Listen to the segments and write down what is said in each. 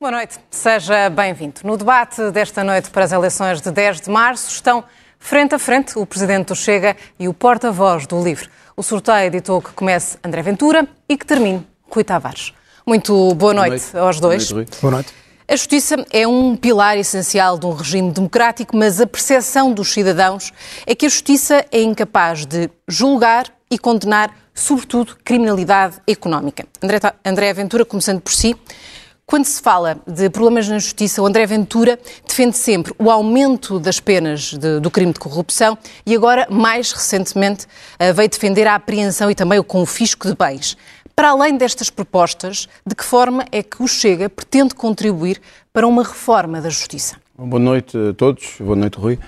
Boa noite, seja bem-vindo. No debate desta noite para as eleições de 10 de março estão frente a frente o Presidente do Chega e o porta-voz do LIVRE. O sorteio ditou que comece André Ventura e que termine Rui Tavares. Muito boa noite, boa noite. aos dois. Boa noite. Boa noite. A justiça é um pilar essencial de um regime democrático, mas a percepção dos cidadãos é que a justiça é incapaz de julgar e condenar, sobretudo, criminalidade económica. André, André Ventura, começando por si, quando se fala de problemas na justiça, o André Ventura defende sempre o aumento das penas de, do crime de corrupção e agora, mais recentemente, eh, veio defender a apreensão e também o confisco de bens. Para além destas propostas, de que forma é que o Chega pretende contribuir para uma reforma da justiça? Boa noite a todos. Boa noite, Rui.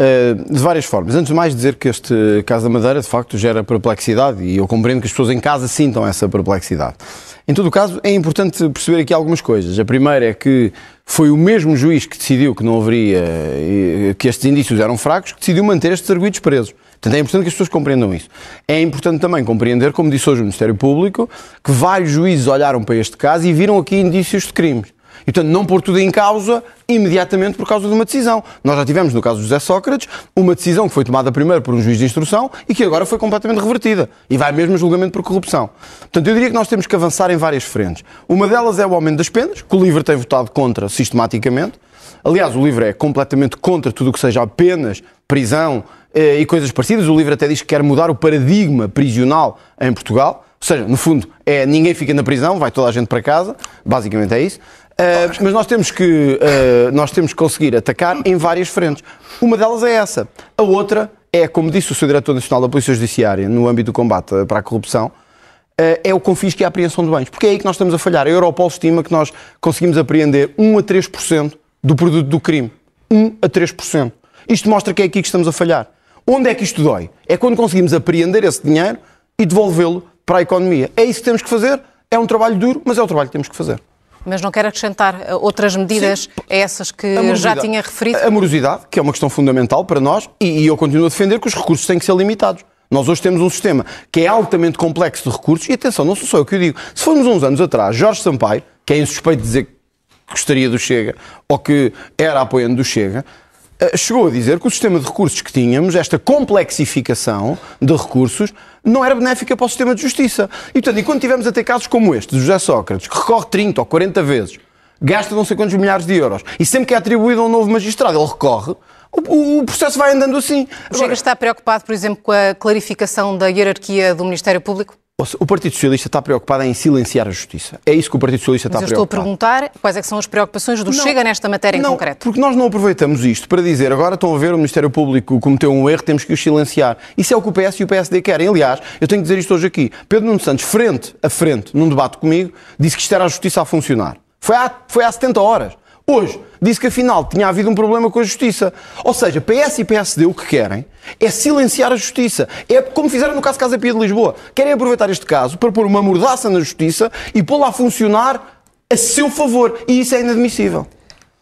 Eh, de várias formas. Antes de mais dizer que este caso da Madeira, de facto, gera perplexidade e eu compreendo que as pessoas em casa sintam essa perplexidade. Em todo o caso, é importante perceber aqui algumas coisas. A primeira é que foi o mesmo juiz que decidiu que não haveria, que estes indícios eram fracos, que decidiu manter estes arguidos presos. Portanto, é importante que as pessoas compreendam isso. É importante também compreender, como disse hoje o Ministério Público, que vários juízes olharam para este caso e viram aqui indícios de crimes. E, portanto, não pôr tudo em causa imediatamente por causa de uma decisão. Nós já tivemos, no caso de José Sócrates, uma decisão que foi tomada primeiro por um juiz de instrução e que agora foi completamente revertida. E vai mesmo a julgamento por corrupção. Portanto, eu diria que nós temos que avançar em várias frentes. Uma delas é o aumento das penas, que o LIVRE tem votado contra sistematicamente. Aliás, o LIVRE é completamente contra tudo o que seja apenas prisão eh, e coisas parecidas. O LIVRE até diz que quer mudar o paradigma prisional em Portugal. Ou seja, no fundo, é ninguém fica na prisão, vai toda a gente para casa. Basicamente é isso. Uh, mas nós temos, que, uh, nós temos que conseguir atacar em várias frentes. Uma delas é essa. A outra é, como disse o Sr. Diretor Nacional da Polícia Judiciária, no âmbito do combate para a corrupção, uh, é o confisco e a apreensão de bens. Porque é aí que nós estamos a falhar. A Europol estima que nós conseguimos apreender 1 a 3% do produto do crime. 1 a 3%. Isto mostra que é aqui que estamos a falhar. Onde é que isto dói? É quando conseguimos apreender esse dinheiro e devolvê-lo para a economia. É isso que temos que fazer. É um trabalho duro, mas é o trabalho que temos que fazer. Mas não quer acrescentar eh, outras medidas Sim. a essas que já tinha referido? A morosidade, que é uma questão fundamental para nós, e eu continuo a defender que os recursos têm que ser limitados. Nós hoje temos um sistema que é altamente complexo de recursos, e atenção, não sou só eu que o digo. Se formos uns anos atrás, Jorge Sampaio, que é insuspeito de dizer que gostaria do Chega, ou que era apoiante do Chega, chegou a dizer que o sistema de recursos que tínhamos, esta complexificação de recursos, não era benéfica para o sistema de justiça. E, portanto, e quando tivemos a ter casos como este, de José Sócrates, que recorre 30 ou 40 vezes, gasta não sei quantos milhares de euros, e sempre que é atribuído a um novo magistrado, ele recorre, o, o, processo vai andando assim. O Chega está preocupado, por exemplo, com a clarificação da hierarquia do Ministério Público? O Partido Socialista está preocupado em silenciar a justiça. É isso que o Partido Socialista Mas está preocupado. estou a perguntar quais é são as preocupações do não, Chega nesta matéria não, em concreto. Porque nós não aproveitamos isto para dizer agora estão a ver o Ministério Público cometeu um erro, temos que os silenciar. Isso é o que o PS e o PSD querem. Aliás, eu tenho que dizer isto hoje aqui. Pedro Nuno Santos, frente a frente, num debate comigo, disse que isto era a justiça a funcionar. Foi há, foi há 70 horas. Hoje disse que afinal tinha havido um problema com a justiça. Ou seja, PS e PSD o que querem é silenciar a justiça. É como fizeram no caso Casa Pia de Lisboa. Querem aproveitar este caso para pôr uma mordaça na justiça e pô-la a funcionar a seu favor. E isso é inadmissível.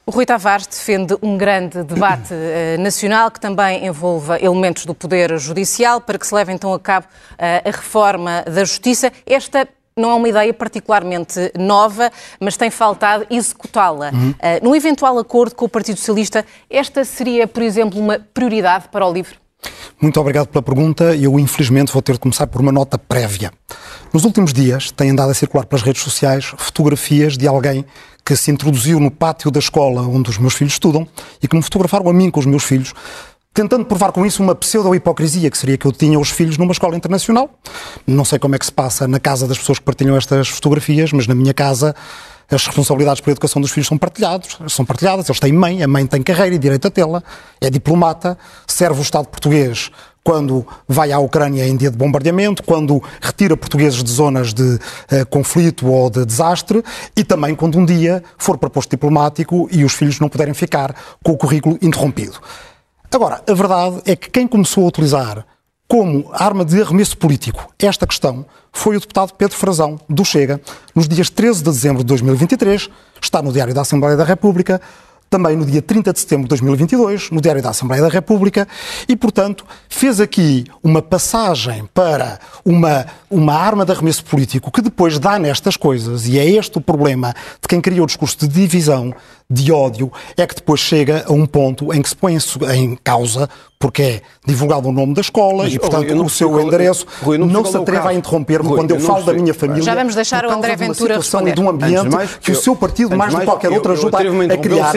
O Rui Tavares defende um grande debate uh, nacional que também envolva elementos do Poder Judicial para que se leve então a cabo uh, a reforma da Justiça. Esta não é uma ideia particularmente nova, mas tem faltado executá-la. Uhum. Uh, num eventual acordo com o Partido Socialista, esta seria, por exemplo, uma prioridade para o LIVRE? Muito obrigado pela pergunta. Eu, infelizmente, vou ter de começar por uma nota prévia. Nos últimos dias, têm andado a circular pelas redes sociais fotografias de alguém que se introduziu no pátio da escola onde os meus filhos estudam e que me fotografaram a mim com os meus filhos tentando provar com isso uma pseudo-hipocrisia, que seria que eu tinha os filhos numa escola internacional. Não sei como é que se passa na casa das pessoas que partilham estas fotografias, mas na minha casa as responsabilidades pela educação dos filhos são partilhadas, são partilhadas, eles têm mãe, a mãe tem carreira e direito a tê-la, é diplomata, serve o Estado português quando vai à Ucrânia em dia de bombardeamento, quando retira portugueses de zonas de uh, conflito ou de desastre e também quando um dia for para posto diplomático e os filhos não puderem ficar com o currículo interrompido. Agora, a verdade é que quem começou a utilizar como arma de arremesso político esta questão foi o deputado Pedro Frazão, do Chega, nos dias 13 de dezembro de 2023, está no Diário da Assembleia da República, também no dia 30 de setembro de 2022, no Diário da Assembleia da República, e, portanto, fez aqui uma passagem para uma, uma arma de arremesso político que depois dá nestas coisas, e é este o problema de quem criou o discurso de divisão, de ódio, é que depois chega a um ponto em que se põe em causa porque é divulgado o nome da escola Mas, e, portanto, o seu qual, endereço. Rui, não, não se atreva a interromper-me quando eu, eu falo da minha família. Já vamos deixar o André Ventura responder. De um ambiente mais, que eu, o seu partido, mais do que qualquer outro, ajuda a criar.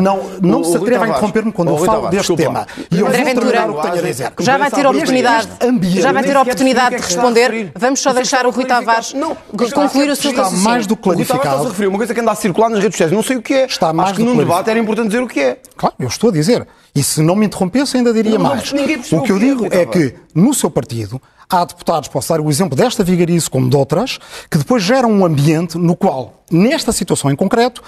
Não, não se atreva a interromper-me quando eu falo deste tema. E eu vou terminar o que tenho a dizer. Já vai ter a oportunidade, já vai ter a oportunidade de responder. Vamos só deixar o Rui Tavares concluir o seu raciocínio. Está mais do que clarificado. Uma coisa que anda a circular nas redes sociais. Não sei o que é. Está mais Acho que num debate era importante dizer o que é. Claro, eu estou a dizer. E se não me interrompesse, ainda diria não, mais. o que eu digo é que, no seu partido, há deputados, posso dar o exemplo desta vigarice como de outras, que depois geram um ambiente no qual, nesta situação em concreto,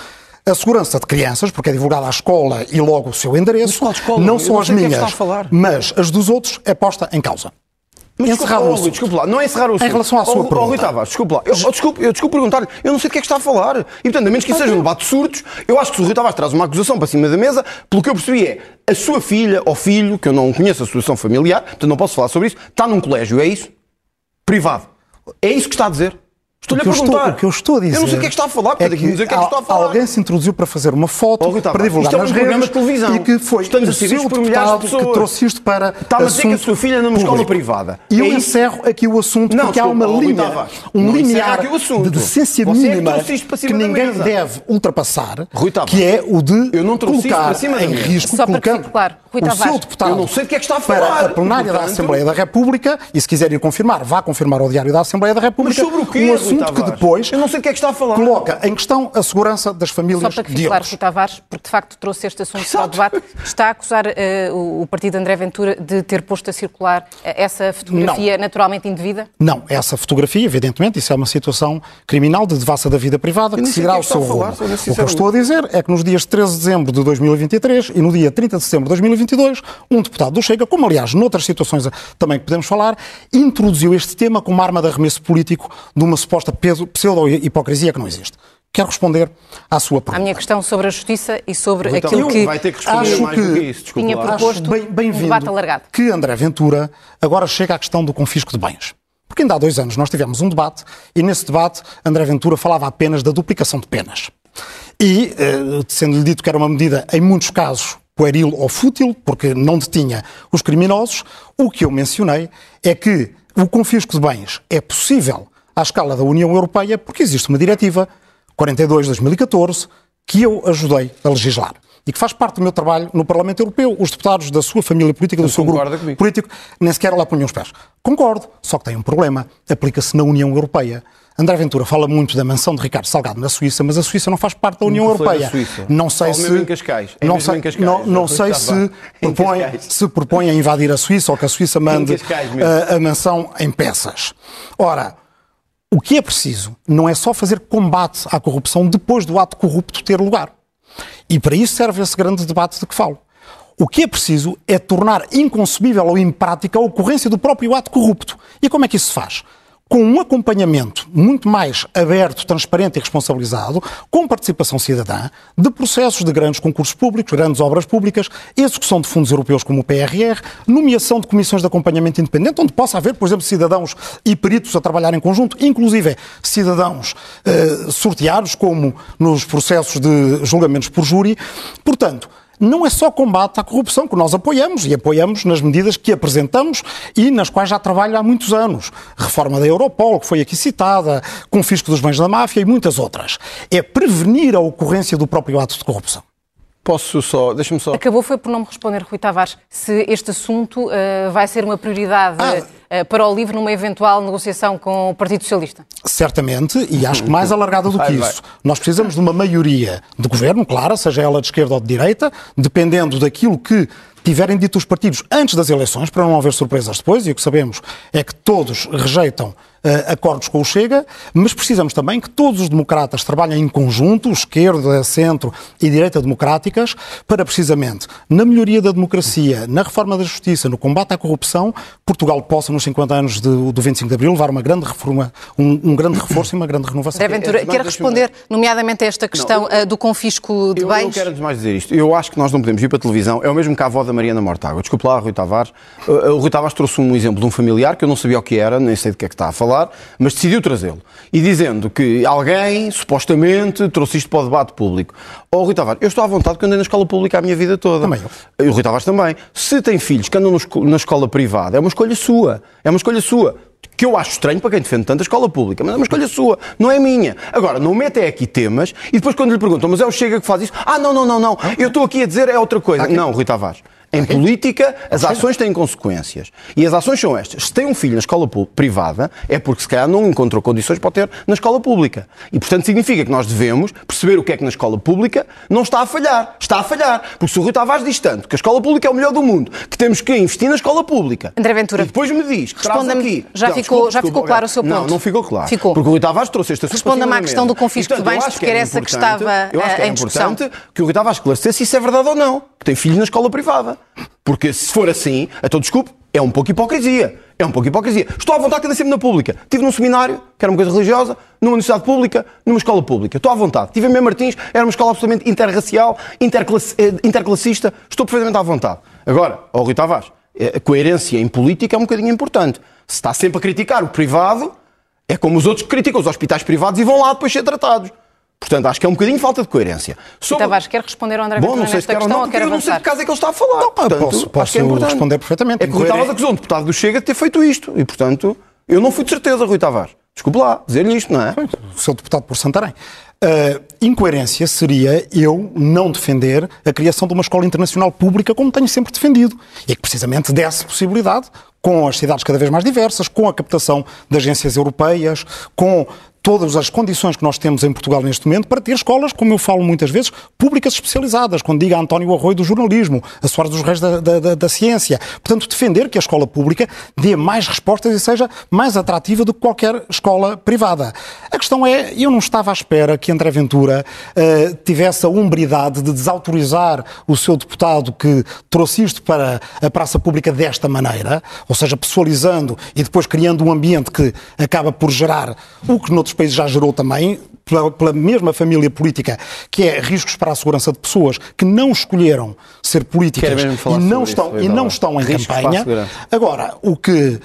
a segurança de crianças, porque é divulgada à escola e logo o seu endereço, não são as é minhas, mas as dos outros é posta em causa. Mas encerrar o assunto. Desculpe lá, não é encerrar o assunto. Em relação à sua oh, pergunta. Oh, Rui Tavares, desculpe lá. Eu, oh, desculpe, eu desculpe perguntar-lhe, eu não sei do que é que está a falar. E, portanto, a menos que isso seja um debate de surtos, eu acho que se o Rui Tavares traz uma acusação para cima da mesa, pelo que eu percebi é, a sua filha ou filho, que eu não conheço a situação familiar, portanto não posso falar sobre isso, está num colégio, é isso? Privado. É isso que está a dizer? Estou-lhe a perguntar. Estou, o que eu estou a dizer. Eu não sei o que é que está a falar, é que, dizer o que é que está a falar. Alguém se introduziu para fazer uma foto, oh, para divulgar nas é um redes. de televisão. E que foi Estamos o seu por deputado de que trouxe isto para. Está a dizer que a sua filha anda numa escola privada. E eu é encerro aqui o assunto não, porque há uma oh, linha, um limiar de decência é mínima que ninguém deve ultrapassar, que é o de colocar em risco, colocando o seu deputado eu não sei do que é que está a falar. para a plenária da Assembleia da República, e se quiserem confirmar, vá confirmar ao Diário da Assembleia da República, um assunto que depois eu não sei o que é que está a falar. Coloca em questão a segurança das famílias Só para que fique claro, Rui Tavares, porque de facto trouxe este assunto Exato. para o debate, está a acusar uh, o partido de André Ventura de ter posto a circular uh, essa fotografia não. naturalmente indevida? Não, essa fotografia, evidentemente, isso é uma situação criminal de devassa da vida privada que seguirá é o seu rumo. O que eu estou a dizer é que nos dias 13 de dezembro de 2023 e no dia 30 de setembro de 2022, um deputado do Chega, como aliás noutras situações também que podemos falar, introduziu este tema como arma de arremesso político de uma suposta pseudo hipocrisia que não existe. Quero responder à sua pergunta. A minha questão sobre a justiça e sobre então, aquilo que, vai ter que responder acho mais que, do que isso, tinha proposto bem, bem um debate alargado. Que André Ventura agora chega à questão do confisco de bens. Porque ainda há dois anos nós tivemos um debate e nesse debate André Ventura falava apenas da duplicação de penas. E, eh, sendo-lhe dito que era uma medida, em muitos casos, pueril ou fútil, porque não detinha os criminosos, o que eu mencionei é que o confisco de bens é possível à escala da União Europeia, porque existe uma diretiva 42-2014 que eu ajudei a legislar e que faz parte do meu trabalho no Parlamento Europeu. Os deputados da sua família política, do seu grupo comigo. político, nem sequer lá punham os pés. Concordo, só que tem um problema. Aplica-se na União Europeia. André Ventura fala muito da mansão de Ricardo Salgado na Suíça, mas a Suíça não faz parte da União Europeia. Não sei se em Cascais. É não sei, Cascais, não, não sei se propõe, se propõe a invadir a Suíça ou que a Suíça mande a, a mansão em peças. Ora, o que é preciso não é só fazer combate à corrupção depois do ato corrupto ter lugar. E para isso serve esse grande debate de que falo. O que é preciso é tornar inconcebível ou imprática a ocorrência do próprio ato corrupto. E como é que isso se faz? Com um acompanhamento muito mais aberto, transparente e responsabilizado, com participação cidadã, de processos de grandes concursos públicos, grandes obras públicas, execução de fundos europeus como o PRR, nomeação de comissões de acompanhamento independente, onde possa haver, por exemplo, cidadãos e peritos a trabalhar em conjunto, inclusive cidadãos eh, sorteados, como nos processos de julgamentos por júri. Portanto, não é só combate à corrupção que nós apoiamos e apoiamos nas medidas que apresentamos e nas quais já trabalho há muitos anos. Reforma da Europol, que foi aqui citada, confisco dos bens da máfia e muitas outras. É prevenir a ocorrência do próprio ato de corrupção. Posso só, deixa-me só. Acabou foi por não me responder, Rui Tavares, se este assunto uh, vai ser uma prioridade ah. uh, para o LIVRE numa eventual negociação com o Partido Socialista. Certamente, e acho que mais alargada do que isso. Nós precisamos de uma maioria de governo, clara, seja ela de esquerda ou de direita, dependendo daquilo que tiverem dito os partidos antes das eleições, para não haver surpresas depois, e o que sabemos é que todos rejeitam uh, acordos com o Chega, mas precisamos também que todos os democratas trabalhem em conjunto, esquerda, centro e direita democráticas, para precisamente, na melhoria da democracia, na reforma da justiça, no combate à corrupção, Portugal possa, nos 50 anos de, do 25 de Abril, levar uma grande reforma, um, um grande reforço e uma grande renovação. André Ventura, quer responder, nomeadamente, a esta questão não, eu, uh, do confisco de eu, bens? Eu quero antes mais dizer isto. Eu acho que nós não podemos ir para a televisão. É o mesmo que a avó da Mariana Mortágua. Desculpe lá, Rui Tavares. Uh, o Rui Tavares trouxe um exemplo de um familiar que eu não sabia o que era, nem sei de que é que está a falar, mas decidiu trazê-lo. E dizendo que alguém, supostamente, trouxe isto para o debate público. Oh, Rui Tavares, eu estou à vontade que andei na escola pública a minha vida toda. Também eu. E o Rui Tavares também. Se tem filhos que andam na escola privada, é uma escolha sua. É uma escolha sua que eu acho estranho para quem defende tanto a escola pública, mas é uma escolha sua, não é minha. Agora, não mete aqui temas e depois quando lhe perguntam, mas é o Chega que faz isso? Ah, não, não, não, não, eu estou aqui a dizer é outra coisa. Não, Rui Tavares. Em política, as ações têm consequências. E as ações são estas. Se tem um filho na escola privada, é porque se calhar não encontrou condições para o ter na escola pública. E, portanto, significa que nós devemos perceber o que é que na escola pública não está a falhar. Está a falhar. Porque se o Rui Tavares diz tanto que a escola pública é o melhor do mundo, que temos que investir na escola pública. André Ventura. E depois me diz que traz aqui. Já, não, ficou, desculpa, já ficou claro o seu ponto? Não, não ficou claro. Ficou. Porque o Rui Tavares trouxe esta Responda-me à questão do confisco de bens, porque era essa que estava eu acho que é em discussão. importante que o Rui Tavares esclarecesse se isso é verdade ou não. Que tem filhos na escola privada. Porque se for assim, então desculpe, é um pouco hipocrisia. É um pouco hipocrisia. Estou à vontade cada sempre na pública. Estive num seminário, que era uma coisa religiosa, numa universidade pública, numa escola pública. Estou à vontade. Estive em Mem Martins, era uma escola absolutamente interracial, interclass, eh, interclassista. Estou perfeitamente à vontade. Agora, ao Rui Tavares, eh, a coerência em política é um bocadinho importante. Se está sempre a criticar o privado, é como os outros que criticam os hospitais privados e vão lá depois ser tratados. Portanto, acho que é um bocadinho falta de coerência. Sobre... Tavares, quer responder ao André Bom, não sei se quer ou não, eu não sei de que caso é que ele está a falar. Não, portanto, posso, posso é responder perfeitamente. É que o Rui Tavares acusou um deputado do Chega de ter feito isto. E, portanto, eu não fui de certeza, Rui Tavares. Desculpe lá, dizer-lhe isto, não é? O seu deputado por Santarém. Uh, incoerência seria eu não defender a criação de uma escola internacional pública como tenho sempre defendido. E que precisamente desse possibilidade, com as cidades cada vez mais diversas, com a captação de agências europeias, com todas as condições que nós temos em Portugal neste momento para ter escolas, como eu falo muitas vezes, públicas especializadas, quando diga António Arroio do jornalismo, a Soares dos Reis da, da, da, ciência. Portanto, defender que a escola pública dê mais respostas e seja mais atrativa do que qualquer escola privada. A questão é, eu não estava à espera que André Ventura uh, tivesse a umbridade de desautorizar o seu deputado que trouxe isto para a praça pública desta maneira, ou seja, pessoalizando e depois criando um ambiente que acaba por gerar o que noutros países já gerou também, pela, pela, mesma família política, que é riscos para a segurança de pessoas que não escolheram ser políticas e não, estão, isso, e não estão em riscos campanha. Agora, o que uh,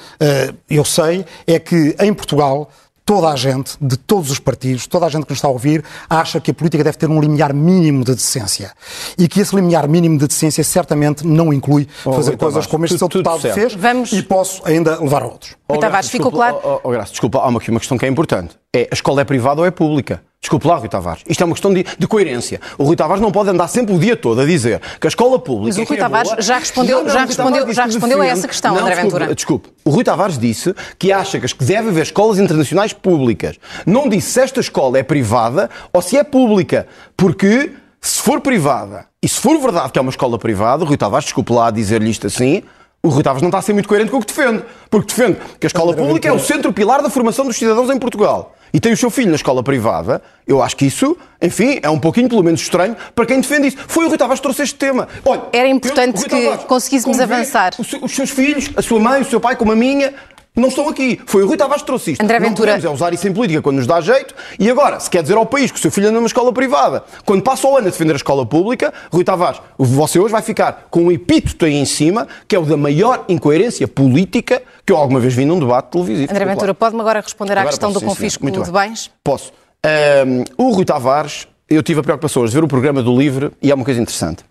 eu sei é que em Portugal toda a gente, de todos os partidos, toda a gente que nos está a ouvir, acha que a política deve ter um limiar mínimo de decência. E que esse limiar mínimo de decência certamente não inclui oh, fazer Rui coisas Tavares, como este seu deputado fez Vamos... e posso ainda levar a outros. Oh, Tavares, ficou claro? Oh, oh, Graça, desculpa, há uma, uma questão que é importante. É, a escola é privada ou é pública? Desculpe lá, Rui Tavares. Isto é uma questão de, de, coerência. O Rui Tavares não pode andar sempre o dia todo a dizer que a escola pública. Mas o Rui é Tavares boa... já respondeu, não, não, já respondeu, já respondeu a essa questão, não, André desculpe, Ventura. Desculpe. O Rui Tavares disse que acha que deve haver escolas internacionais públicas. Não disse se esta escola é privada ou se é pública. Porque se for privada e se for verdade que é uma escola privada, o Rui Tavares, desculpe lá dizer-lhe isto assim, o Rui Tavares não está a ser muito coerente com o que defende. Porque defende que a escola pública é o centro pilar da formação dos cidadãos em Portugal e tem o seu filho na escola privada, eu acho que isso, enfim, é um pouquinho, pelo menos, estranho para quem defende isso. Foi o Rui Tavares que trouxe este tema. Olha, Era importante eu, que Tavares, conseguíssemos avançar. Os seus filhos, a sua mãe, o seu pai, como a minha, não estão aqui. Foi o Rui Tavares que trouxe isto. André Ventura. Não podemos é usar isso em política quando nos dá jeito. E agora, se quer dizer ao país que o seu filho anda numa escola privada, quando passa o ano a defender a escola pública, Rui Tavares, você hoje vai ficar com um epíteto aí em cima, que é o da maior incoerência política que eu alguma vez vi num debate televisivo. André Ventura, pode-me agora responder agora à questão posso, do confisco de bens? Posso. Um, o Rui Tavares, eu tive a preocupação de ver o programa do Livre e é uma coisa interessante.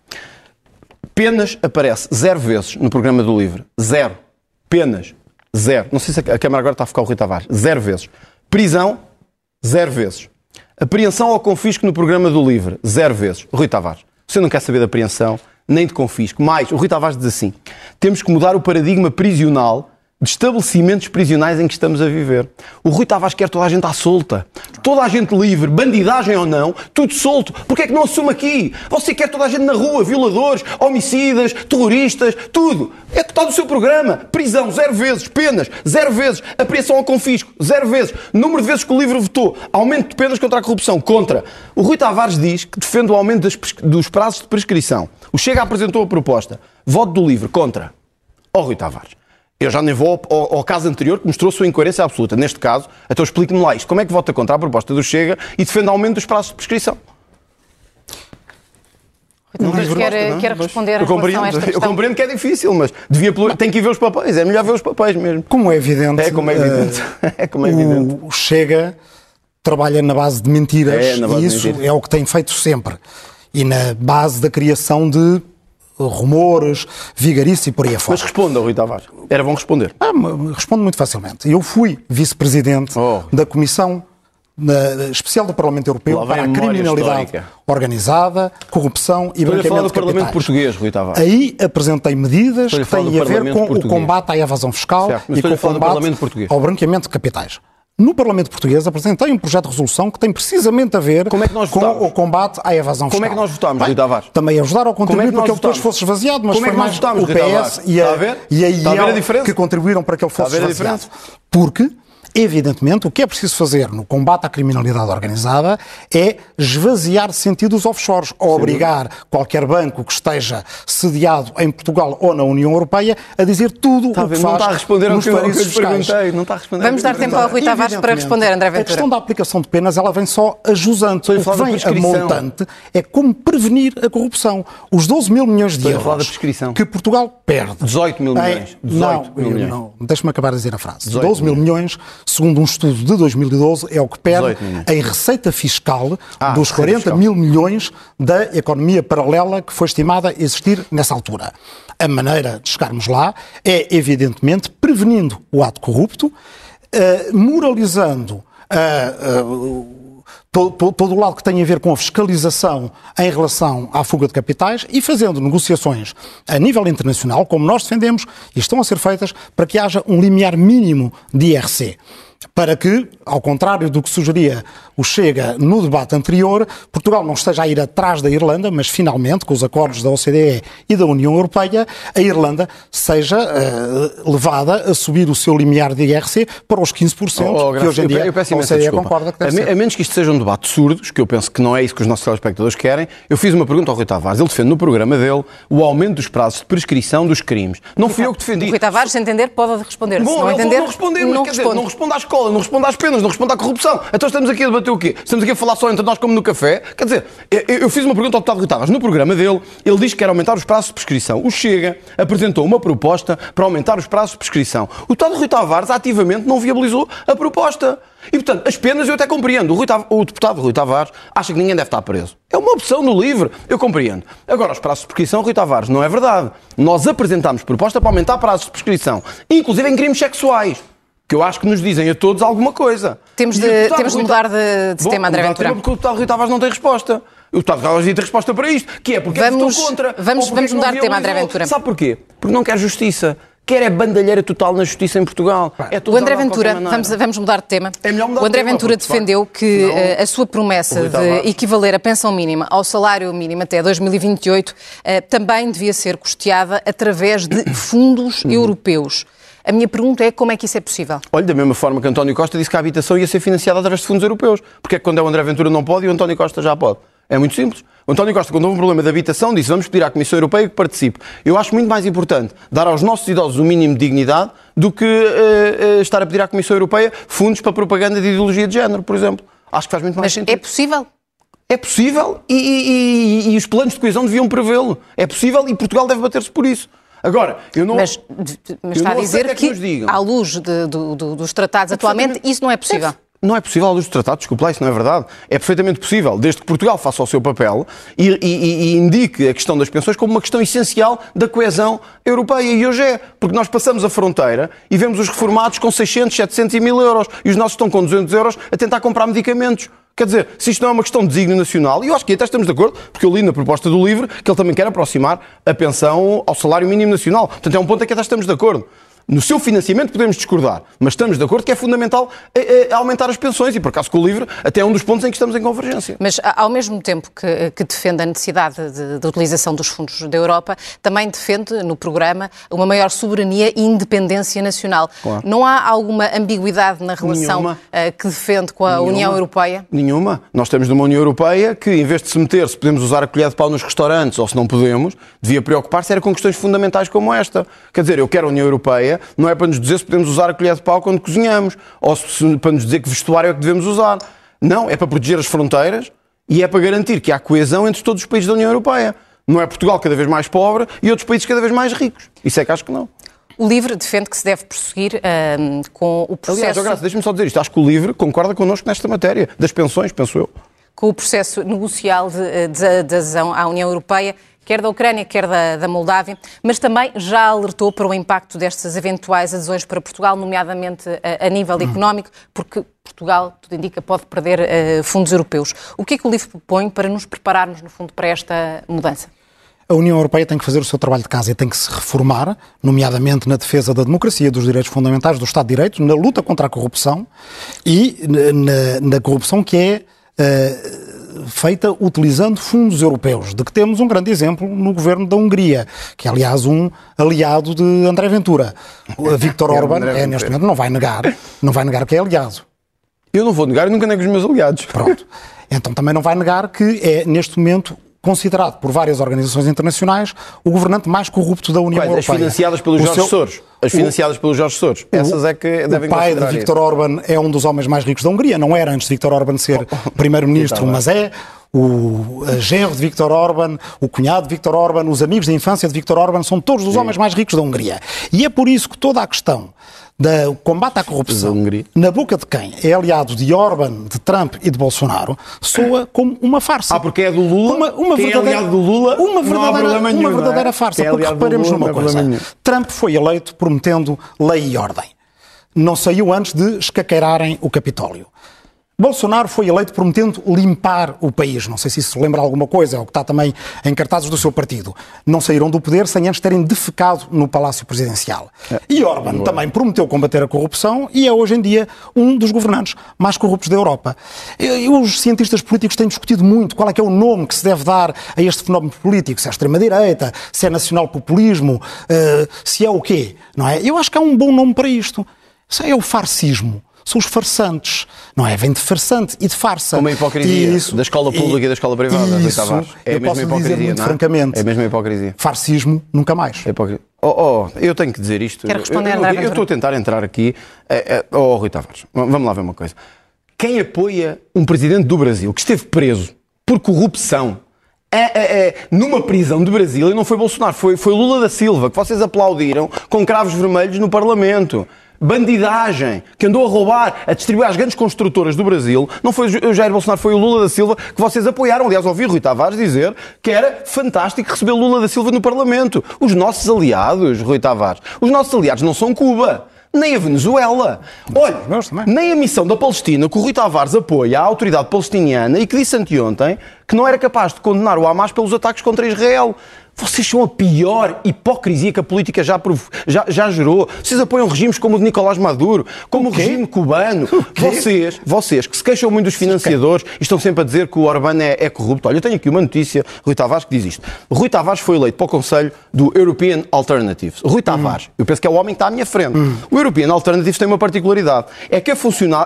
Penas aparece zero vezes no programa do Livre. Zero. Penas. Zero. Não sei se a Câmara agora está a ficar o Rui Tavares. Zero vezes. Prisão, zero vezes. Apreensão ao confisco no programa do Livre, zero vezes. Rui Tavares, você não quer saber de apreensão nem de confisco. Mais, o Rui Tavares diz assim: temos que mudar o paradigma prisional de estabelecimentos prisionais em que estamos a viver. O Rui Tavares quer toda a gente à solta. Toda a gente livre, bandidagem ou não, tudo solto. Porquê é que não assume aqui? Você quer toda a gente na rua, violadores, homicidas, terroristas, tudo. É que está no seu programa. Prisão, zero vezes. Penas, zero vezes. Apreensão ao confisco, zero vezes. Número de vezes que o livro votou. Aumento de penas contra a corrupção, contra. O Rui Tavares diz que defende o aumento das, dos prazos de prescrição. O Chega apresentou a proposta. Voto do livro, contra. Ó oh, Rui Tavares. Eu já nem vou ao, ao, caso anterior que mostrou sua incoerência absoluta. Neste caso, então explique-me lá isto. Como é que vota contra a proposta do Chega e defende aumento dos prazos de prescrição? Não, mas quer, não, quer responder eu compreendo, Eu compreendo que é difícil, mas devia, tem que ir ver os papéis. É melhor ver os papéis mesmo. Como é evidente. É como é evidente. Uh, é como é evidente. O Chega trabalha na base de mentiras é, e isso é o que tem feito sempre. E na base da criação de rumores, vigarice e por aí afora. Mas responda, Rui Tavares. Era bom responder. Ah, respondo muito facilmente. Eu fui vice-presidente oh. da Comissão na, especial do Parlamento Europeu para a, criminalidade histórica. organizada, corrupção e Estou branqueamento falar do Parlamento português, Rui Tavares. Aí apresentei medidas que têm a ver com português. o combate à evasão fiscal certo, e com o combate ao branqueamento de capitais. No Parlamento Português apresentei um projeto de resolução que tem precisamente a ver é com o combate à evasão fiscal. Como é que nós votámos, Rui Tavares? Também ajudaram ao contribuir é para que ele depois fosse esvaziado, mas Como foi é mais votámos, o PS e a, a, e a IEL que contribuíram para que ele fosse esvaziado. Porque Evidentemente, o que é preciso fazer no combate à criminalidade organizada é esvaziar de sentido os offshores, ou obrigar qualquer banco que esteja sediado em Portugal ou na União Europeia a dizer tudo está o que faz Não está a responder ao que eu, lhe perguntei. Não está a responder Vamos dar tempo ao Rui Tavares para responder, André Ventura. A questão da aplicação de penas ela vem só ajusante. O que vem a montante é como prevenir a corrupção. Os 12 mil milhões de euros que Portugal perde. 18 mil milhões. 18 não, mil milhões. não. Deixa-me acabar de dizer a frase. 12 mil milhões segundo um estudo de 2012, é o que perde em receita fiscal ah, dos 40 fiscal. mil milhões da economia paralela que foi estimada existir nessa altura. A maneira de chegarmos lá é, evidentemente, prevenindo o ato corrupto, uh, moralizando uh, uh, todo, todo, o lado que tem a ver com a fiscalização em relação à fuga de capitais e fazendo negociações a nível internacional, como nós defendemos, e estão a ser feitas, para que haja um limiar mínimo de IRC para que, ao contrário do que sugeria o Chega no debate anterior, Portugal não esteja a ir atrás da Irlanda, mas finalmente, com os acordos da OCDE e da União Europeia, a Irlanda seja uh, levada a subir o seu limiar de IRC para os 15%, oh, oh, que hoje em dia eu, eu a OCDE desculpa. concorda que deve a, ser. a menos que isto seja um debate surdos, que eu penso que não é isso que os nossos telespectadores querem, eu fiz uma pergunta ao Rui Tavares. Ele defende no programa dele o aumento dos prazos de prescrição dos crimes. Não fui eu que defendi. O Rui Tavares, se entender, pode responder. Bom, se não entender, não responder, não, dizer, não responde à escola, não responde às penas, não responde à corrupção. Então estamos aqui a debater o quê? Estamos aqui a falar só entre nós como no café? Quer dizer, eu, fiz uma pergunta ao deputado Rui Tavares. No programa dele, ele diz que quer aumentar os prazos de prescrição. O Chega apresentou uma proposta para aumentar os prazos de prescrição. O deputado Rui Tavares ativamente não viabilizou a proposta. E, portanto, as penas eu até compreendo. O, Rui Tavares, o deputado Rui Tavares acha que ninguém deve estar preso. É uma opção no livre. Eu compreendo. Agora, os prazos de prescrição, Rui Tavares, não é verdade. Nós apresentámos proposta para aumentar prazos de prescrição, inclusive em crimes sexuais que eu acho que nos dizem a todos alguma coisa. Temos de, temos de mudar de, de Bom, tema, André Ventura. Porque o deputado Rui Tavares não tem resposta. O deputado Rui Tavares tem resposta para isto, que é porque vamos, é contra. Vamos, vamos mudar de tema, André Ventura. Sabe porquê? Porque não quer justiça. Quer é bandalheira total na justiça em Portugal. É o André Ventura, vamos, vamos mudar de tema. É mudar o André de tema, Ventura defendeu que uh, a sua promessa de equivaler a pensão mínima ao salário mínimo até 2028 uh, eh, também devia ser custeada através de fundos uhum. europeus. A minha pergunta é como é que isso é possível? Olha, da mesma forma que António Costa disse que a habitação ia ser financiada através de fundos europeus. Porque é que quando é o André Ventura não pode e o António Costa já pode? É muito simples. O António Costa, quando houve um problema de habitação, disse vamos pedir à Comissão Europeia que participe. Eu acho muito mais importante dar aos nossos idosos o mínimo de dignidade do que uh, uh, estar a pedir à Comissão Europeia fundos para propaganda de ideologia de género, por exemplo. Acho que faz muito mais Mas sentido. é possível? É possível e, e, e, e os planos de coesão deviam prevê-lo. É possível e Portugal deve bater-se por isso. Agora, eu não. Mas, mas está a dizer que, que à luz de, do, do, dos tratados atualmente, isso não é possível. É. Não é possível à luz dos tratados, desculpe lá, isso não é verdade. É perfeitamente possível, desde que Portugal faça o seu papel e, e, e, indique a questão das pensões como uma questão essencial da coesão europeia. E hoje é, porque nós passamos a fronteira e vemos os reformados com 600, 700 e mil euros e os nossos estão com 200 euros a tentar comprar medicamentos. Quer dizer, se isto não é uma questão de desígnio nacional, e eu acho que até estamos de acordo, porque eu li na proposta do livro que ele também quer aproximar a pensão ao salário mínimo nacional. Portanto, é um ponto em que até estamos de acordo. No seu financiamento podemos discordar, mas estamos de acordo que é fundamental é, é, aumentar as pensões e, por acaso, com o LIVRE até é um dos pontos em que estamos em convergência. Mas, ao mesmo tempo que, que defende a necessidade de, de, utilização dos fundos da Europa, também defende no programa uma maior soberania e independência nacional. Claro. Não há alguma ambiguidade na relação uh, que defende com a Nenhuma. União Europeia? Nenhuma. Nós estamos numa União Europeia que, em vez de se meter se podemos usar a colher de pau nos restaurantes ou se não podemos, devia preocupar-se era com questões fundamentais como esta. Quer dizer, eu quero a União Europeia não é para nos dizer se podemos usar a colher de pau quando cozinhamos, ou se, para nos dizer que vestuário é que devemos usar. Não, é para proteger as fronteiras e é para garantir que há coesão entre todos os países da União Europeia. Não é Portugal cada vez mais pobre e outros países cada vez mais ricos. Isso é que acho que não. O LIVRE defende que se deve prosseguir um, com o processo... Aliás, deixa-me só dizer isto. Acho que o LIVRE concorda connosco nesta matéria, das pensões, penso eu. Com o processo negocial de, de, de adesão à União Europeia quer da Ucrânia, quer da, da, Moldávia, mas também já alertou para o impacto destas eventuais adesões para Portugal, nomeadamente a, a nível económico, porque Portugal, tudo indica, pode perder uh, fundos europeus. O que é que o LIVRE propõe para nos prepararmos, no fundo, para esta mudança? A União Europeia tem que fazer o seu trabalho de casa e tem que se reformar, nomeadamente na defesa da democracia, dos direitos fundamentais, do Estado de Direito, na luta contra a corrupção e na, na corrupção que é uh, feita utilizando fundos europeus, de que temos um grande exemplo no governo da Hungria, que é, aliás, um aliado de André Ventura. O Viktor é Orban, é, neste momento, não vai negar, não vai negar que é aliado. Eu não vou negar e nunca nego os meus aliados. Pronto. Então também não vai negar que é, neste momento, considerado por várias organizações internacionais o governante mais corrupto da União Quais? Europeia. As financiadas pelos Jorge seu... Soros. As financiadas o... pelos Jorge Soros. Essas é que devem O pai de Viktor Orban é um dos homens mais ricos da Hungria. Não era antes de Viktor Orban ser primeiro-ministro, então, mas é o genro de Viktor Orban, o cunhado de Viktor Orban, os amigos de infância de Viktor Orban são todos os Sim. homens mais ricos da Hungria. E é por isso que toda a questão do combate à corrupção, na boca de quem é aliado de Orban, de Trump e de Bolsonaro, soa como uma farsa. Ah, porque é do Lula? Uma, uma quem verdadeira, é aliado do Lula? Uma verdadeira, nenhum, uma verdadeira é? farsa. É porque reparemos Lula, numa coisa. Trump foi eleito prometendo lei e ordem. Não saiu antes de escaqueirarem o Capitólio. Bolsonaro foi eleito prometendo limpar o país. Não sei se isso lembra alguma coisa, é o que está também em cartazes do seu partido. Não saíram do poder sem antes terem defecado no Palácio Presidencial. É. E Orban também prometeu combater a corrupção e é hoje em dia um dos governantes mais corruptos da Europa. E os cientistas políticos têm discutido muito qual é que é o nome que se deve dar a este fenómeno político, se é extrema-direita, se é nacional-populismo, uh, se é o quê, não é? Eu acho que há um bom nome para isto. Isso é o farcismo são os farsantes, não é? Vem de farsante e de farsa. Uma hipocrisia isso, da escola pública e, e da escola privada, isso, É a mesma hipocrisia, muito não é? francamente. É a mesma hipocrisia. Farcismo, nunca mais. É oh, oh, eu tenho que dizer isto. Quero responder, eu, eu, eu, eu estou a tentar entrar aqui. É, é, oh, Rui Tavares, vamos lá ver uma coisa. Quem apoia um presidente do Brasil que esteve preso por corrupção é, é, é, numa prisão de Brasília, não foi Bolsonaro, foi, foi Lula da Silva, que vocês aplaudiram com cravos vermelhos no Parlamento bandidagem, que andou a roubar, a distribuir às grandes construtoras do Brasil, não foi o Jair Bolsonaro, foi o Lula da Silva que vocês apoiaram. Aliás, ouvi o Rui Tavares dizer que era fantástico receber Lula da Silva no Parlamento. Os nossos aliados, Rui Tavares, os nossos aliados não são Cuba nem a Venezuela. Olha, nem a missão da Palestina, que o Rui Tavares apoia a autoridade palestiniana e que disse anteontem que não era capaz de condenar o Hamas pelos ataques contra Israel. Vocês são a pior hipocrisia que a política já, já, já gerou. Vocês apoiam regimes como o de Nicolás Maduro, como o, o regime cubano. Vocês, vocês que se queixam muito dos financiadores e estão sempre a dizer que o Orbán é, é, corrupto. Olha, eu tenho aqui uma notícia, Rui Tavares, que diz isto. Rui Tavares foi eleito para o Conselho do European Alternatives. Rui Tavares, hum. eu penso que é o homem que está à minha frente. Hum. O European Alternatives tem uma particularidade. É que é,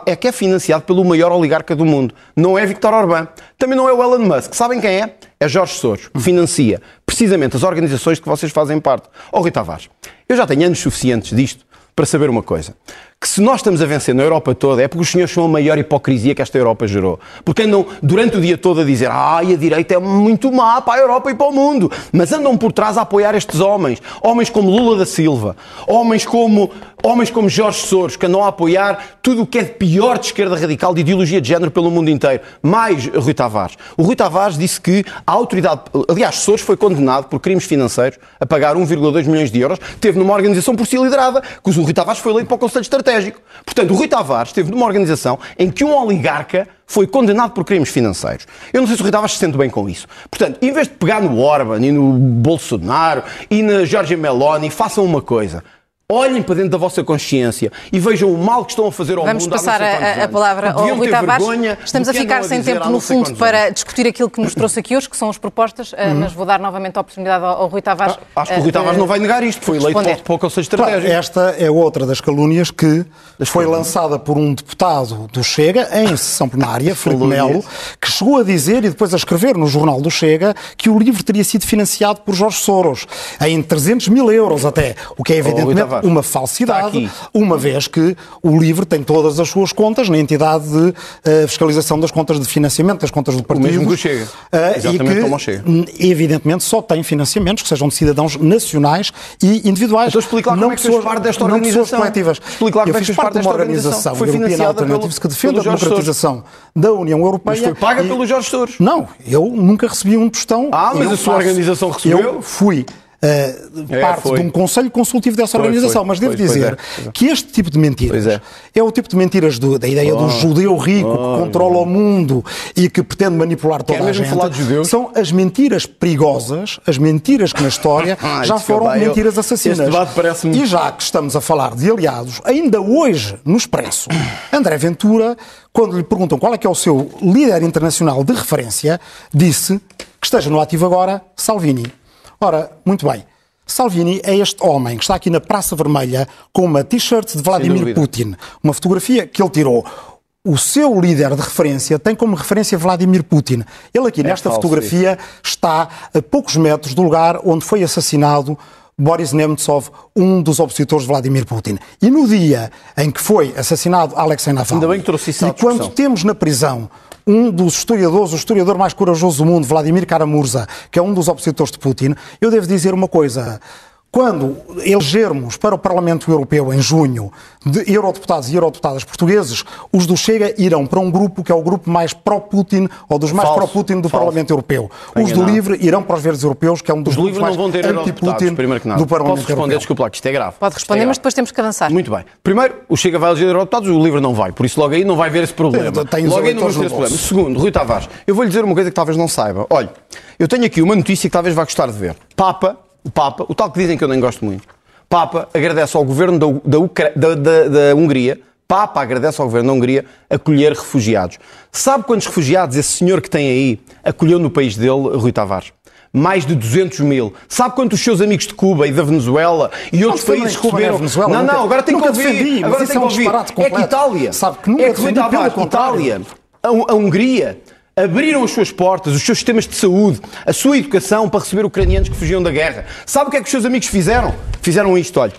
é que é financiado pelo maior oligarca do mundo. Não é Viktor Orbán. Também não é o Elon Musk. Sabem quem é? É Jorge Soros, que financia precisamente as organizações de que vocês fazem parte. Ó oh, Rui Tavares, eu já tenho anos suficientes disto para saber uma coisa que se nós estamos a vencer na Europa toda é porque os senhores são a maior hipocrisia que esta Europa gerou. Porque andam durante o dia todo a dizer ai, a direita é muito má para a Europa e para o mundo. Mas andam por trás a apoiar estes homens. Homens como Lula da Silva. Homens como, homens como Jorge Soros, que andam a apoiar tudo o que é de pior de esquerda radical, de ideologia de género pelo mundo inteiro. Mais Rui Tavares. O Rui Tavares disse que a autoridade... Aliás, Soros foi condenado por crimes financeiros a pagar 1,2 milhões de euros. Teve numa organização por si liderada, que o Rui Tavares foi eleito para o Conselho Estratégico estratégico. Portanto, o Rui Tavares esteve numa organização em que um oligarca foi condenado por crimes financeiros. Eu não sei se o Rui Tavares se sente bem com isso. Portanto, em vez de pegar no Orban e no Bolsonaro e na Giorgia Meloni, façam uma coisa. Olhem para dentro da vossa consciência e vejam o mal que estão a fazer ao Vamos mundo. passar a, a, palavra ao Rui Tavares. Estamos a ficar sem tempo, no fundo, para discutir aquilo que nos trouxe aqui hoje, que são as propostas, uhum. mas vou dar novamente a oportunidade ao, ao Rui Tavares. Ah, acho que o Rui Tavares não vai negar isto, foi eleito para, para o Conselho Estratégico. Claro, esta é outra das calúnias que foi lançada por um deputado do Chega em sessão plenária, Felipe Melo, que chegou a dizer e depois a escrever no jornal do Chega que o livro teria sido financiado por Jorge Soros em 300 mil euros até, o que é evidentemente oh, uma falsidade, uma vez que o livro tem todas as suas contas na entidade de uh, fiscalização das contas de financiamento, das contas do partido. O mesmo que Chega. Uh, Exatamente que, como Chega. evidentemente, só tem financiamentos que sejam de cidadãos nacionais e individuais. Então explica lá não como é que pessoas, parte desta organização. Não pessoas coletivas. Explica lá como é que fez parte de uma organização, foi European Alternatives, que defende a democratização da União Europeia. Mas foi paga e... pelo Jorge Soros. Não, eu nunca recebi um tostão. Ah, mas a sua faço... organização recebeu? Eu fui Uh, parte foi. de um conselho consultivo dessa foi, organização. Foi, mas devo dizer é. que este tipo de mentiras é. é. o tipo de mentiras do, da ideia oh. do judeu rico oh. que controla o mundo e que pretende manipular toda Quer a gente. Falar de judeus? São as mentiras perigosas, as mentiras que na história ah, já foram mentiras assassinas. E já que estamos a falar de aliados, ainda hoje no Expresso, André Ventura, quando lhe perguntam qual é que é o seu líder internacional de referência, disse que esteja no ativo agora Salvini. Ora, muito bem. Salvini é este homem que está aqui na Praça Vermelha com uma t-shirt de Vladimir Putin. Uma fotografia que ele tirou. O seu líder de referência tem como referência Vladimir Putin. Ele aqui é nesta falso, fotografia isso. está a poucos metros do lugar onde foi assassinado Boris Nemtsov, um dos opositores de Vladimir Putin. E no dia em que foi assassinado Alexei Navalny, Ainda bem que trouxe isso e quando temos na prisão um dos historiadores, o historiador mais corajoso do mundo, Vladimir Karamurza, que é um dos opositores de Putin, eu devo dizer uma coisa. Quando elegermos para o Parlamento Europeu em junho de eurodeputados e eurodeputadas portugueses, os do Chega irão para um grupo que é o grupo mais pró-Putin ou dos mais pró-Putin do falso. Parlamento Europeu. Os do Livre irão para os Verdes Europeus, que é um dos os grupos mais anti-Putin do Parlamento Posso responder, Europeu. desculpa lá, que isto é grave. Pode responder, é mas depois temos que avançar. Muito bem. Primeiro, o Chega vai eleger eurodeputados, o Livre não vai. Por isso logo aí não vai ver esse problema. Tem logo aí não vai ver esse problema. Segundo, Rui Tavares, eu vou lhe dizer uma coisa que talvez não saiba. Olha, eu tenho aqui uma notícia que talvez vá gostar de ver. Papa, o Papa, o tal que dizem que eu nem gosto muito, Papa agradece ao governo da, da, da, da, Hungria, Papa agradece ao governo da Hungria acolher refugiados. Sabe quantos refugiados esse senhor que tem aí acolheu no país dele, Rui Tavares? mais de 200 mil. Sabe quantos seus amigos de Cuba e da Venezuela e outros países receberam? Venezuela, não, não, agora tem que ouvir. Defendi, agora tem que ouvir. É, é que Itália. Sabe que nunca é que Tavares, Itália, a, a Hungria, abriram as suas portas, os seus sistemas de saúde, a sua educação para receber ucranianos que fugiam da guerra. Sabe o que é que os seus amigos fizeram? Fizeram isto, olha.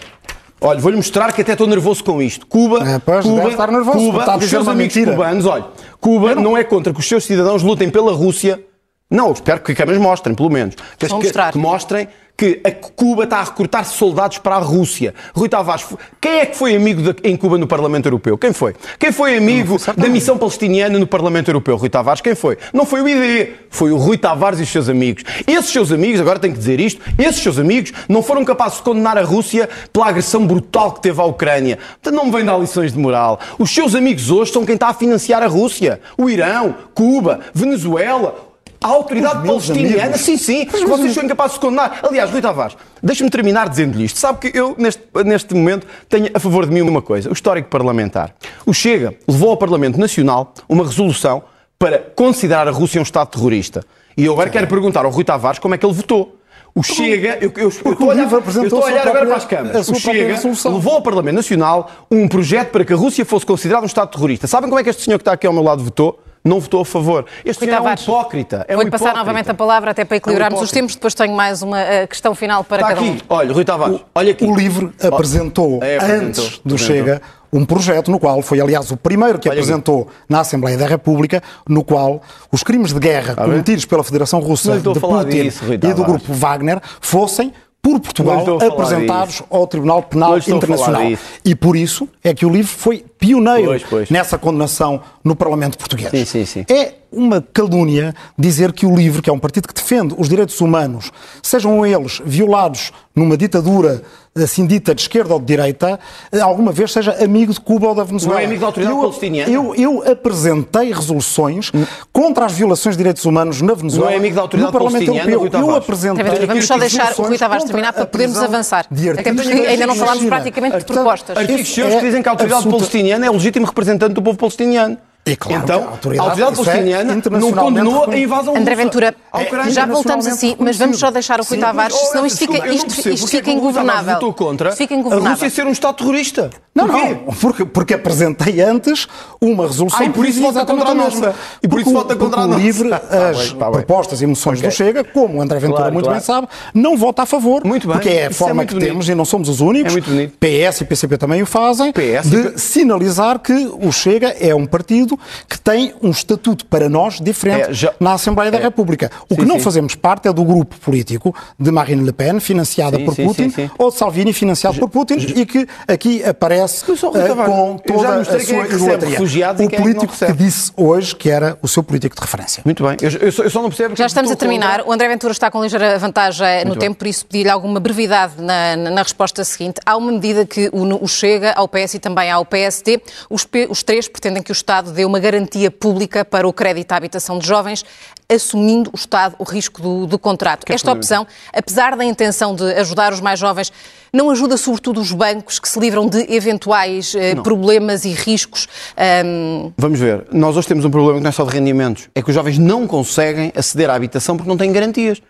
Olha, vou-lhe mostrar que até estou nervoso com isto. Cuba, é, pois, Cuba, estar nervoso, Cuba os seus amigos mentira. cubanos, olha, Cuba não... não... é contra que os seus cidadãos lutem pela Rússia. Não, espero que câmeras mostrem, pelo menos. Que, que, que mostrem que a Cuba está a recrutar soldados para a Rússia. Rui Tavares, quem é que foi amigo de, em Cuba no Parlamento Europeu? Quem foi? Quem foi amigo da missão palestiniana no Parlamento Europeu? Rui Tavares, quem foi? Não foi o ID, foi o Rui Tavares e os seus amigos. Esses seus amigos, agora tenho que dizer isto, esses seus amigos não foram capazes de condenar a Rússia pela agressão brutal que teve à Ucrânia. Portanto, não me vem dar lições de moral. Os seus amigos hoje são quem está a financiar a Rússia. O Irão, Cuba, Venezuela, a autoridade palestiniana, sim, sim, que vocês são incapazes de condenar. Aliás, Rui Tavares, deixe-me terminar dizendo-lhe isto. Sabe que eu, neste, neste momento, tenho a favor de mim uma coisa: o histórico parlamentar. O Chega levou ao Parlamento Nacional uma resolução para considerar a Rússia um Estado terrorista. E eu agora quero perguntar ao Rui Tavares como é que ele votou. O Chega, eu, eu, eu estou a olhar, eu estou a olhar agora para as câmaras. O Chega levou ao Parlamento Nacional um projeto para que a Rússia fosse considerada um Estado terrorista. Sabem como é que este senhor que está aqui ao meu lado votou? Não votou a favor. Este senhor é um hipócrita. É Vou-lhe um passar novamente a palavra até para equilibrarmos é um os tempos. Depois tenho mais uma uh, questão final para Está cada aqui. um. Olha, Rui Tavares, o, olha aqui. O LIVRE apresentou, é, apresentou antes do apresentou. Chega, um projeto no qual foi, aliás, o primeiro que olha apresentou aqui. na Assembleia da República, no qual os crimes de guerra cometidos pela Federação Russa de Putin disso, e do grupo Wagner fossem por Portugal apresentados ao Tribunal Penal Internacional. E por isso é que o livro foi pioneiro Pois, pois. nessa condenação no Parlamento português. Sim, sim, sim. É uma calúnia dizer que o LIVRE, que é um partido que defende os direitos humanos, sejam eles violados numa ditadura assim dita de esquerda ou de direita, alguma vez seja amigo de Cuba ou da Venezuela. Não é amigo da autoridade eu, palestiniana? Eu, eu apresentei resoluções contra as violações de direitos humanos na Venezuela. Não é amigo da autoridade no Parlamento palestiniana, Europeu. Eu apresentei. Vamos Aqui só deixar o Rui Tavares terminar para podermos avançar. de Até porque ainda não falámos praticamente de propostas. Artigos seus é que dizem que a autoridade absoluta- palestiniana é legítimo representante do povo palestiniano. É claro então, a autoridade- a autoridade é palestiniana não internacionalmente condenou a invasão André russa Ventura, Ucrânia. já voltamos internacionalmente assim, mas vamos só deixar o Rui Tavares, senão isto fica, não isto, percebo isto é fica ingovernável. votou contra Fica a ingovernável. Rússia ser um Estado terrorista. Não, Porquê? não, porque, porque apresentei antes uma resolução Ah, e por isso vota contra a nossa. E por isso vota contra a nossa. LIVRE, Tá as bem, tá bem. propostas e moções do Chega, como o André Ventura Claro, muito claro. bem sabe, não vota a favor. Muito bem. Porque é a Isso é forma muito que bonito. temos, e não somos os únicos, É. PS e PCP também o fazem, PS e de sinalizar que o Chega é um partido que tem um estatuto para nós diferente É, já- na Assembleia da é. República. O Sim, que não sim. fazemos parte é do grupo político de Marine Le Pen, financiada Sim, por sim, Putin, sim, sim. ou de Salvini, financiado por Putin, e que aqui aparece sou Tavares. com já toda a é sua que recebe idolatria. refugiados O é que político que recebe. disse hoje que era o seu político de referência. Muito bem. Eu, eu só, eu só não percebo... Já estamos a terminar. O André Ventura está com ligeira vantagem no bem. tempo, por isso pedi-lhe alguma brevidade na, na- na resposta seguinte. Há uma medida que o, o Chega, ao PS e também ao PSD, os, P- os três pretendem que o Estado dê uma garantia pública para o crédito à habitação de jovens, assumindo o Estado o risco do, do contrato. é Esta opção, apesar da intenção de ajudar os mais jovens, não ajuda sobretudo os bancos que se livram de eventuais eh, problemas e riscos. ahm, Vamos ver. Nós hoje temos um problema que não é só de rendimentos. É que os jovens não conseguem aceder à habitação porque não têm garantias.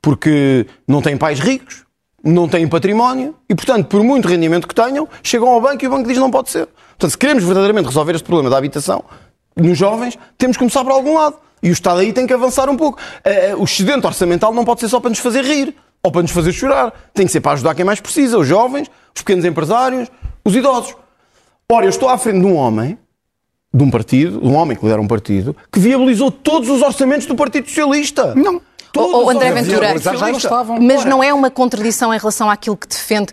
Porque não têm pais ricos, não têm património e, portanto, por muito rendimento que tenham, chegam ao banco e o banco diz não pode ser. Portanto, se queremos verdadeiramente resolver este problema da habitação nos jovens, temos que começar por algum lado. E o Estado aí tem que avançar um pouco. Eh, O excedente orçamental não pode ser só para nos fazer rir ou para nos fazer chorar. Tem que ser para ajudar quem mais precisa, os jovens, os pequenos empresários, os idosos. Ora, eu estou à frente de um homem de um partido, de um homem que lidera um partido, que viabilizou todos os orçamentos do Partido Socialista. Não. Todos os André Ventura. Mas não é uma contradição em relação àquilo que defende,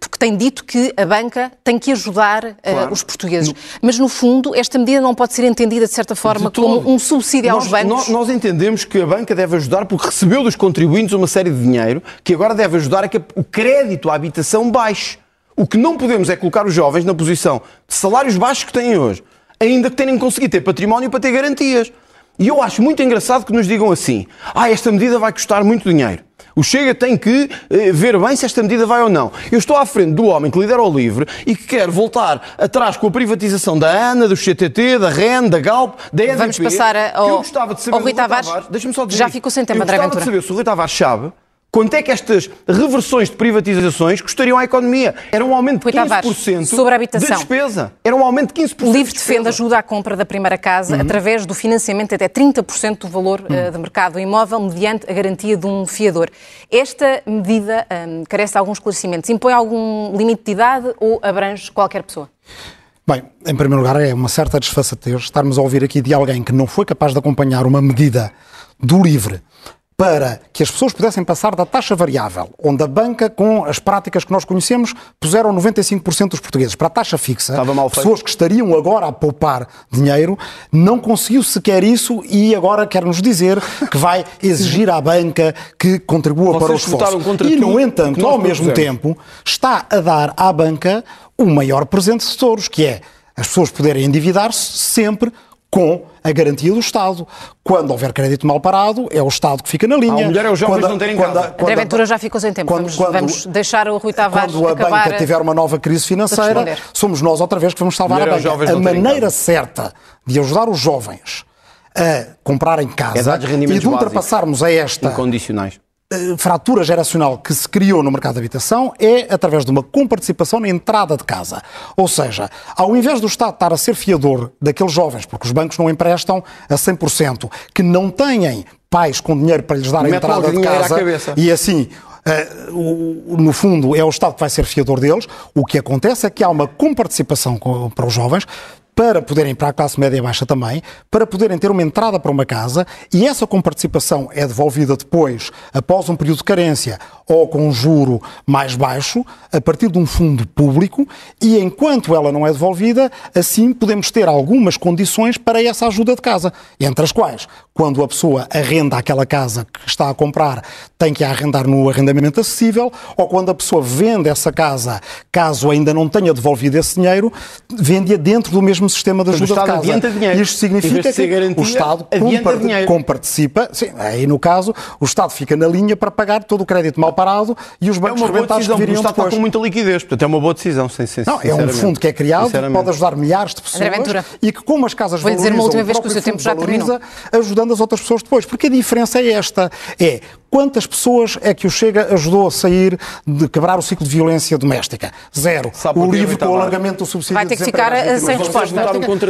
porque tem dito que a banca tem que ajudar ah, Claro. os portugueses. Mas, no fundo, esta medida não pode ser entendida, de certa forma, De como um subsídio aos nós, bancos. Nós, nós entendemos que a banca deve ajudar porque recebeu dos contribuintes uma série de dinheiro que agora deve ajudar a que o crédito à habitação baixe. O que não podemos é colocar os jovens na posição de salários baixos que têm hoje, ainda que tenham conseguido ter património para ter garantias. E eu acho muito engraçado que nos digam assim: ah, esta medida vai custar muito dinheiro. O Chega tem que eh, ver bem se esta medida vai ou não. Eu estou à frente do homem que lidera o LIVRE e que quer voltar atrás com a privatização da ANA, do CTT, da REN, da Galp, da EDP. Vamos passar a- que eu ao- gostava de saber ao Rui Rui Tavares. Deixa-me só dizer Já ficou sem tema, eu gostava de saber se o Rui Tavares sabe quanto é que estas reversões de privatizações custariam à economia. Era um aumento de Rui Tavares, 15% sobre a habitação. de despesa. Era um aumento de 15% O de LIVRE defende ajuda à compra da primeira casa Uhum. através do financiamento até 30% do valor eh, de mercado do imóvel, mediante a garantia de um fiador. Esta medida hum, carece de alguns esclarecimentos. Impõe algum limite de idade ou abrange qualquer pessoa? Bem, em primeiro lugar, é uma certa desfaçatez estarmos a ouvir aqui de alguém que não foi capaz de acompanhar uma medida do LIVRE para que as pessoas pudessem passar da taxa variável, onde a banca, com as práticas que nós conhecemos, puseram 95% dos portugueses para a taxa fixa, pessoas que estariam agora a poupar dinheiro, não conseguiu sequer isso e agora quer-nos dizer que vai exigir à banca que contribua para o Vocês votaram esforço. contra E, no entanto, ao mesmo tempo, está a dar à banca o maior presente de todos, que é as pessoas poderem endividar-se sempre com a garantia do Estado. Quando houver crédito mal parado, é o Estado que fica na linha. O melhor é os jovens Quando a- não terem quando a- casa. quando a- Ventura já ficou sem tempo. quando- vamos, quando- vamos deixar o Rui Tavares quando a acabar. banca tiver uma nova crise financeira, somos nós outra vez que vamos salvar a é banca. A maneira casa. certa de ajudar os jovens a comprarem É casa dar-lhes e de ultrapassarmos a esta Incondicionais. Fratura geracional que se criou no mercado de habitação é através de uma comparticipação na entrada de casa. Ou seja, ao invés do Estado estar a ser fiador daqueles jovens, porque os bancos não emprestam a 100%, que não têm pais com dinheiro para lhes dar a entrada de casa e assim. eh, o- no fundo, é o Estado que vai ser fiador deles. O que acontece é que há uma comparticipação com- para os jovens para poderem, para a classe média e baixa também, para poderem ter uma entrada para uma casa e essa comparticipação é devolvida depois, após um período de carência ou com um juro mais baixo, a partir de um fundo público e enquanto ela não é devolvida, assim podemos ter algumas condições para essa ajuda de casa, entre as quais, quando a pessoa arrenda aquela casa que está a comprar, tem que a arrendar no arrendamento acessível, ou quando a pessoa vende essa casa, caso ainda não tenha devolvido esse dinheiro, vende-a dentro do mesmo sistema de ajuda de casa. Dinheiro. Isto significa que garantia, o Estado comparticipa, sim, aí no caso, o Estado fica na linha para pagar todo o crédito mal parado e os bancos é rebentados que viriam o Estado depois. está com muita liquidez, portanto é uma boa decisão, sem, Não, é um fundo que é criado, pode ajudar milhares de pessoas e que como as casas Vou dizer uma última vez que o seu tempo já terminou. Ajudando as outras pessoas depois. Porque a diferença é esta, é Quantas pessoas é que o Chega ajudou a sair de quebrar o ciclo de violência doméstica? Zero. Sabe o livro com o alargamento do subsídio Vai ter que ficar sem resposta.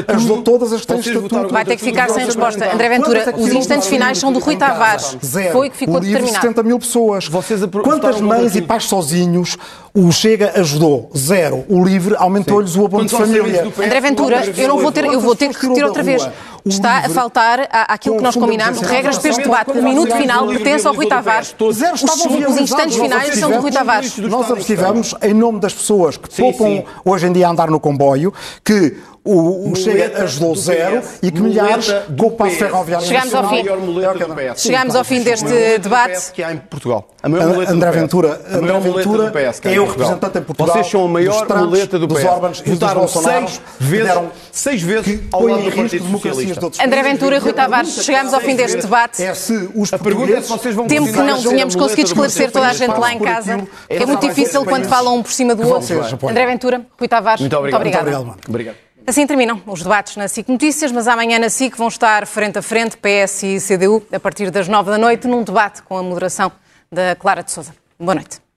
Ajudou todas as que têm estatuto. Vai ter que ficar sem resposta. André Ventura, é os instantes finais são do Rui Tavares. Zero. Foi que ficou o livro, determinado. 70 mil pessoas. Quantas mães e pais sozinhos o Chega ajudou? Zero. O livre aumentou-lhes o abono de família. André Ventura, eu não vou ter, eu vou ter que repetir outra vez. Está a faltar aquilo que nós combinámos, regras para este debate. O minuto final pertence ao Rui Tavares. Os, os instantes finais são do Rui Tavares. Nós abstivemos em nome das pessoas que poupam hoje em dia a andar no comboio, que o, o Chega ajudou zero e que milhares com o passo ferroviário Chegamos ao fim. Chegamos ao fim deste debate. que há em Portugal. A maior muleta André Ventura, André Ventura é o representante em Portugal. Vocês são a maior muleta do PS. Votaram seis vezes, seis vezes ao lado do Partido Socialista. André Ventura e Rui Tavares, chegamos ao fim deste debate. É se os a pergunta é se vocês vão Temo que não tenhamos conseguido esclarecer toda a gente lá em casa. É muito difícil quando falam um por cima do outro. André Ventura, Rui Tavares, muito obrigado. Obrigado. Assim terminam os debates na SIC Notícias, mas amanhã na SIC vão estar frente a frente PS e CDU a partir das nove da noite num debate com a moderação da Clara de Souza. Boa noite.